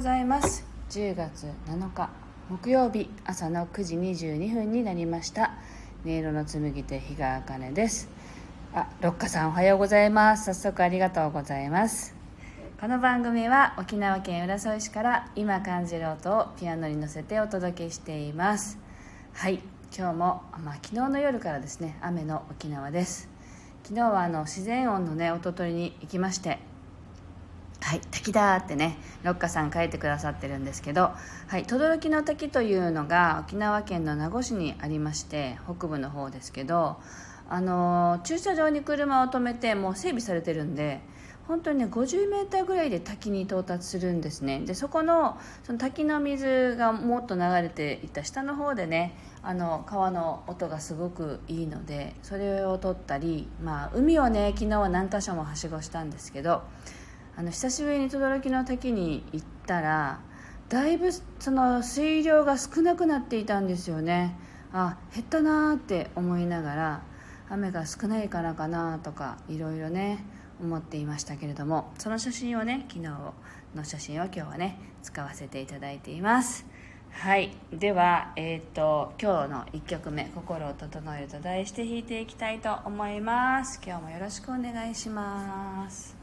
ございます。10月7日木曜日朝の9時22分になりました。音色の紡手日川茜です。あ六花さんおはようございます。早速ありがとうございます。この番組は沖縄県浦添市から今感じる音をピアノに乗せてお届けしています。はい今日も、まあ、昨日の夜からですね雨の沖縄です。昨日はあの自然音のね音取りに行きましてはい滝だってね六花さん書いてくださってるんですけどはい轟の滝というのが沖縄県の名護市にありまして北部の方ですけどあの駐車場に車を止めてもう整備されてるんで本当にね 50m ぐらいで滝に到達するんですね。でそこのその滝の水がもっと流れていた下の方でねあの川の音がすごくいいのでそれを撮ったり、まあ、海をね昨日は何箇所もはしごしたんですけどあの久しぶりに轟の滝に行ったらだいぶその水量が少なくなっていたんですよね。あ減ったなーって思いながら雨が少ないからかなとかいろいろね思っていましたけれどもその写真をね昨日の写真を今日はね使わせていただいています。はい。ではえっ、ー、と今日の1曲目「心を整える」と題して弾いていきたいと思います。今日もよろしくお願いします。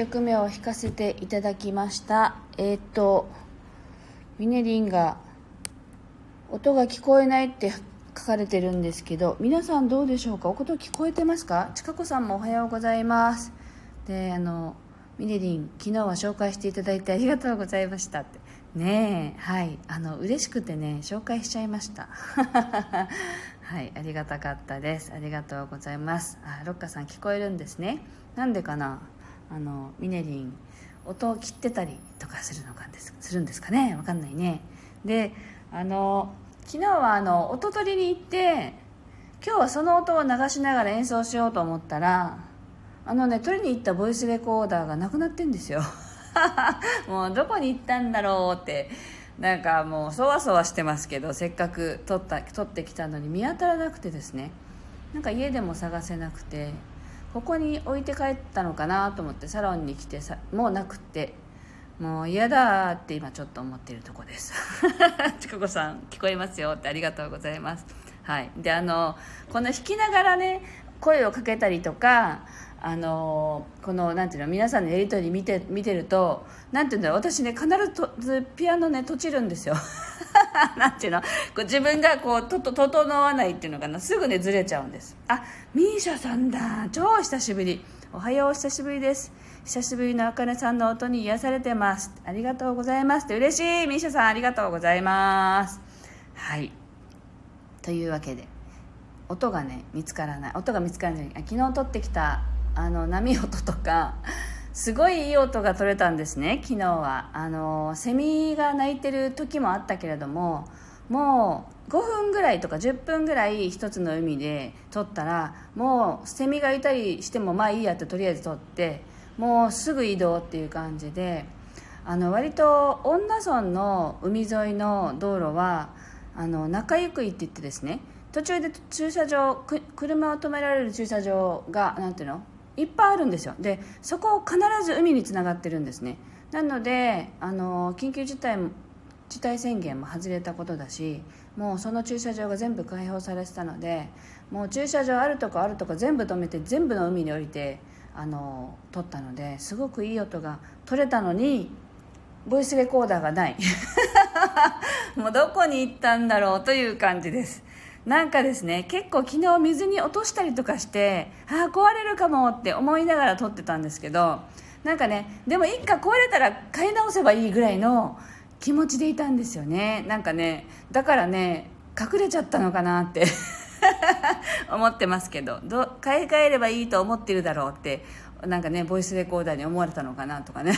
曲目を弾かせていただきました。えっ、ー、とミネリンが音が聞こえないって書かれてるんですけど皆さんどうでしょうか？お音聞こえてますか？ちかこさんもおはようございます。であのミネリン昨日は紹介していただいてありがとうございましたって。ねえはい。あの嬉しくてね紹介しちゃいました。はいありがたかったです。ありがとうございます。あロッカさん聞こえるんですね。なんでかな？あのミネリン音を切ってたりとかするのかですするんですかね？わかんないね。であの昨日はあの音取りに行って今日はその音を流しながら演奏しようと思ったらあのね取りに行ったボイスレコーダーがなくなってんですよ。もうどこに行ったんだろうって。なんかもうそわそわしてますけどせっかく撮った撮ってきたのに見当たらなくてですね。なんか家でも探せなくて。ここに置いて帰ったのかなと思ってサロンに来てさもうなくって。もう嫌だって今ちょっと思ってるとこです。ちかこさん聞こえますよってありがとうございます。はい。であのこの弾きながらね声をかけたりとかあのこのなんていうの皆さんのやり取り見て見てるとなんていうんだろう私ね必ずピアノね閉じるんですよ。なんていうのこう自分がこうとと整わないっていうのかな。すぐねずれちゃうんです。あミーシャさんだ。超久しぶり。おはよう久しぶりです。久しぶりのあかねさんの音に癒されてます。ありがとうございます。って嬉しい。ミーシャさんありがとうございます。はい。というわけで音がね見つからない。音が見つからない。昨日撮ってきたあの波音とかすごいいい音が取れたんですね昨日は。あのセミが鳴いてる時もあったけれどももう5分ぐらいとか10分ぐらい一つの海で撮ったらもうセミがいたりしてもまあいいやってとりあえず撮ってもうすぐ移動っていう感じであの割と恩納村の海沿いの道路はあの中行くいって言ってですね途中で駐車場車を止められる駐車場がなんていうの？いっぱいあるんですよ。でそこを必ず海につながってるんですね。なのであの緊急事態事態宣言も外れたことだしもうその駐車場が全部開放されてたのでもう駐車場あるとこあるとこ全部止めて全部の海に降りてあの撮ったのですごくいい音が取れたのにボイスレコーダーがない。もうどこに行ったんだろうという感じです。なんかですね結構昨日水に落としたりとかしてああ壊れるかもって思いながら撮ってたんですけどなんかねでも一回壊れたら買い直せばいいぐらいの気持ちでいたんですよね。なんかねだからね隠れちゃったのかなって 思ってますけどど買い替えればいいと思ってるだろうってなんかねボイスレコーダーに思われたのかなとかね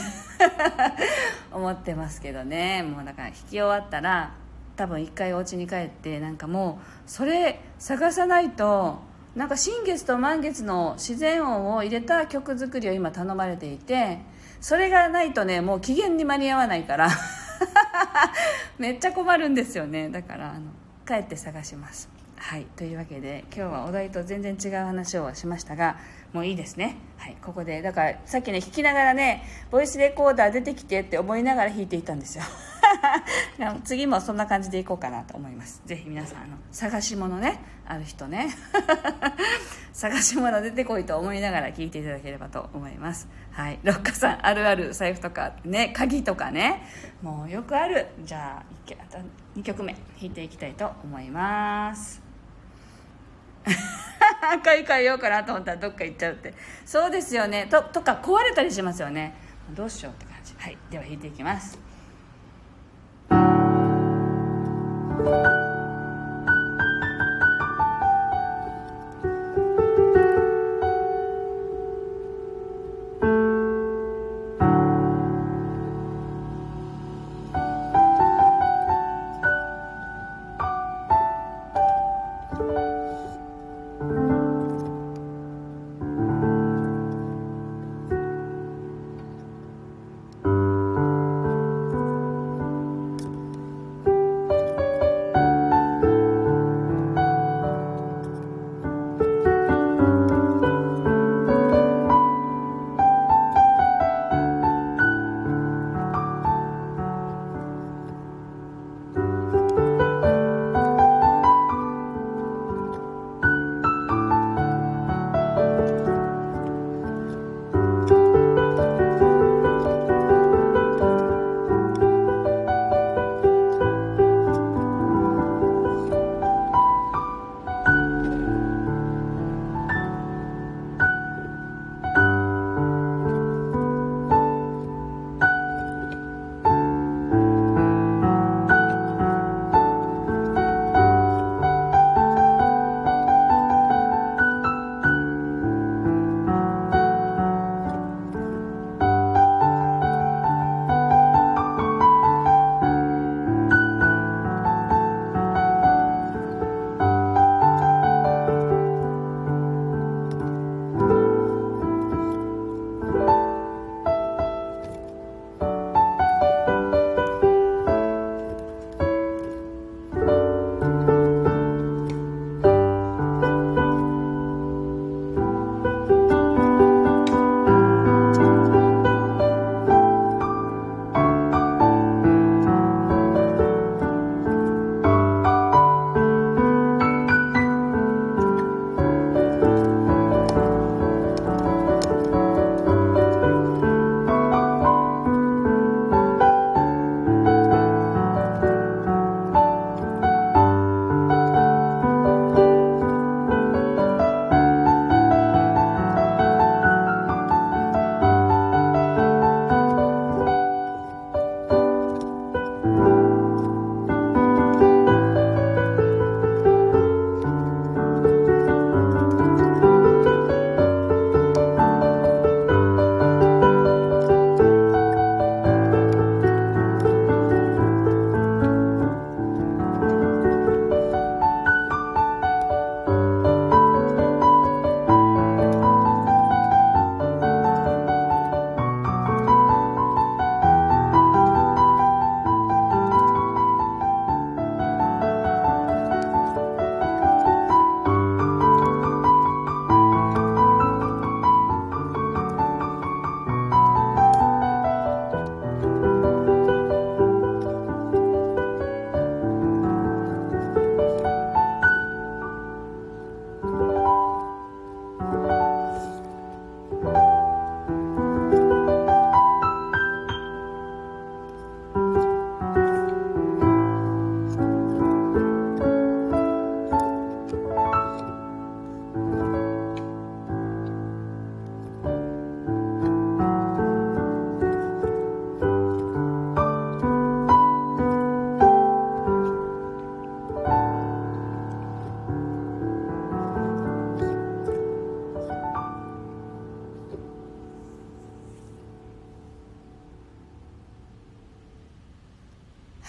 思ってますけどね。もうだから弾き終わったら多分一回お家に帰ってなんかもうそれ探さないとなんか新月と満月の自然音を入れた曲作りを今頼まれていてそれがないとねもう期限に間に合わないから。めっちゃ困るんですよね。だからあの帰って探します。はい。というわけで今日はお題と全然違う話をしましたがもういいですね。はい。ここでだからさっきね弾きながらねボイスレコーダー出てきてって思いながら弾いていたんですよ。次もそんな感じでいこうかなと思います。ぜひ皆さんあの探し物ねある人ね。探し物出てこいと思いながら聞いていただければと思います。はい。六花さんあるある財布とかね鍵とかね。もうよくある。じゃあ2曲目弾いていきたいと思います。買い替えようかなと思ったらどっか行っちゃうって。そうですよね。ととか壊れたりしますよね。どうしようって感じ。はい。では弾いていきます。Bye.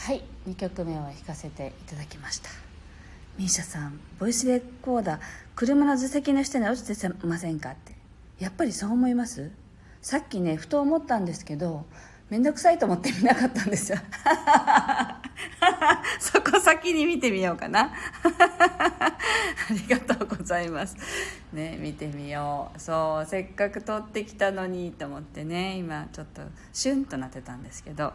はい2曲目を弾かせていただきました。ミーシャさんボイスレコーダー車の座席の下に落ちてませんかって。やっぱりそう思います？さっきねふと思ったんですけど面倒くさいと思って見なかったんですよ。そこ先に見てみようかな。ありがとうございます。ね見てみよう。そうせっかく撮ってきたのにと思ってね今ちょっとシュンとなってたんですけど。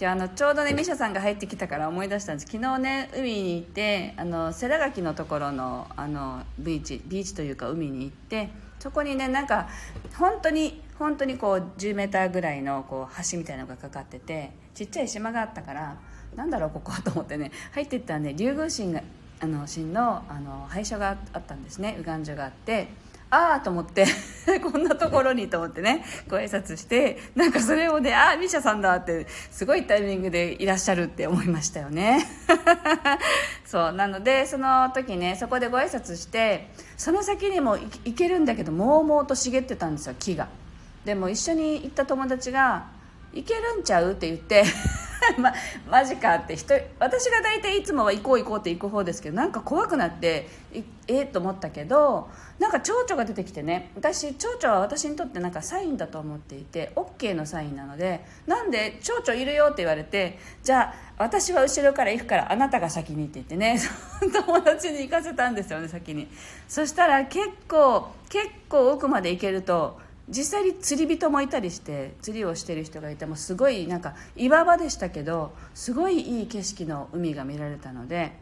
今日あのちょうどねミシャさんが入ってきたから思い出したんです。昨日ね海に行ってあの世良垣のところのあのビーチビーチというか海に行ってそこにねなんか本当に本当にこう10メーターぐらいのこう橋みたいなのがかかっててちっちゃい島があったからなんだろうここと思ってね入っていったらね竜宮神があの神のあの廃所があったんですね。右岸所があってああと思って。こんなところにと思ってね。ご挨拶してなんかそれをねああミシャさんだってすごいタイミングでいらっしゃるって思いましたよね。そうなのでその時ねそこでご挨拶してその先にも行けるんだけどもうもうと茂ってたんですよ木が。でも一緒に行った友達が「行けるんちゃう?」って言って。ま、マジかって人私が大体いつもは行こう行こうって行く方ですけどなんか怖くなってええ、と思ったけどなんか蝶々が出てきてね私蝶々は私にとってなんかサインだと思っていて OK のサインなのでなんで蝶々いるよって言われてじゃあ私は後ろから行くからあなたが先にって言ってね 友達に行かせたんですよね先に。そしたら結構結構奥まで行けると実際に釣り人もいたりして釣りをしてる人がいてもすごいなんか岩場でしたけどすごいいい景色の海が見られたので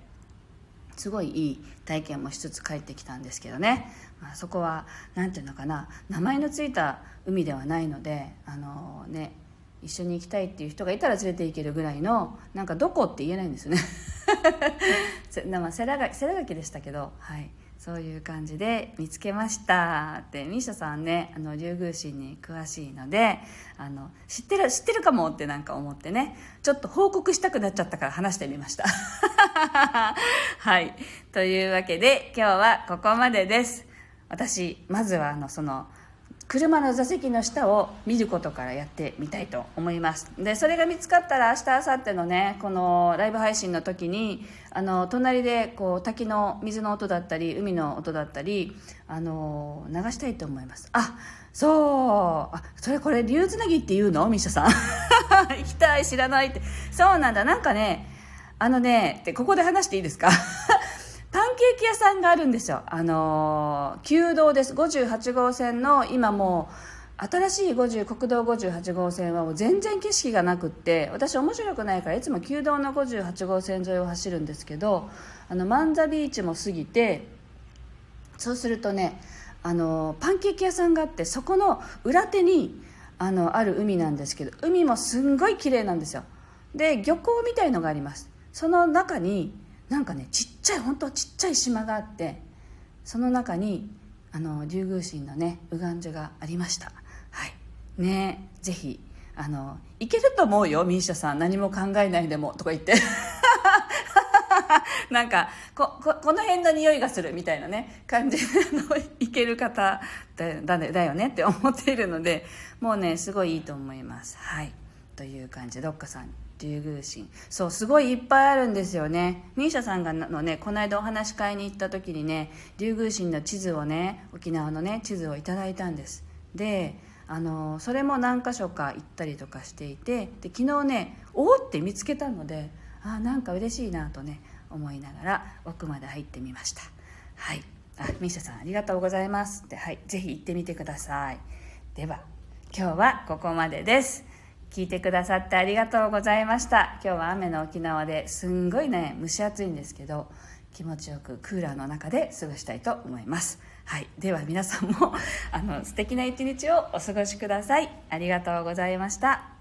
すごいいい体験もしつつ帰ってきたんですけどね、まあ、そこは何ていうのかな名前の付いた海ではないのであのね一緒に行きたいっていう人がいたら連れて行けるぐらいのなんかどこって言えないんですよね まあ、世良垣でしたけどはい。そういう感じで見つけましたってミシャさんねあの竜宮神に詳しいのであの知ってる知ってるかもってなんか思ってねちょっと報告したくなっちゃったから話してみました。はい。というわけで今日はここまでです。私まずはあのその車の座席の下を見ることからやってみたいと思います。でそれが見つかったら明日明後日のねこのライブ配信の時にあの隣でこう滝の水の音だったり海の音だったりあの流したいと思います。あそう。あそれこれ竜つなぎって言うの？ミシャさん。行きたい知らないって。そうなんだ。なんかねあのねってここで話していいですか？ケーキ屋さんがあるんですよ。あの旧道です。58号線の今もう新しい50国道58号線はもう全然景色がなくって私面白くないからいつも旧道の58号線沿いを走るんですけどあのマンザビーチも過ぎてそうするとねあのパンケーキ屋さんがあってそこの裏手にあのある海なんですけど海もすんごい綺麗なんですよ。で漁港みたいのがあります。その中になんかねちっちゃい本当はちっちゃい島があってその中にあの竜宮神のね右岸所がありました。はい。ねぜひあのいけると思うよミーシャさん。何も考えないでもとか言って。なんかこここの辺の匂いがするみたいなね感じでいける方だだだよねって思っているのでもうねすごいいいと思います。はい。という感じでどっかさん。竜宮神そうすごいいっぱいあるんですよね。ミーシャさんがのねこの間お話し会に行った時にね竜宮神の地図をね沖縄のね地図をいただいたんです。であのそれも何箇所か行ったりとかしていてで昨日ねおおって見つけたのであなんか嬉しいなとね思いながら奥まで入ってみました。はい。あミーシャさんありがとうございますって。はい。ぜひ行ってみてください。では今日はここまでです。聞いてくださってありがとうございました。今日は雨の沖縄ですんごいね蒸し暑いんですけど気持ちよくクーラーの中で過ごしたいと思います。はい。では皆さんもあの素敵な一日をお過ごしください。ありがとうございました。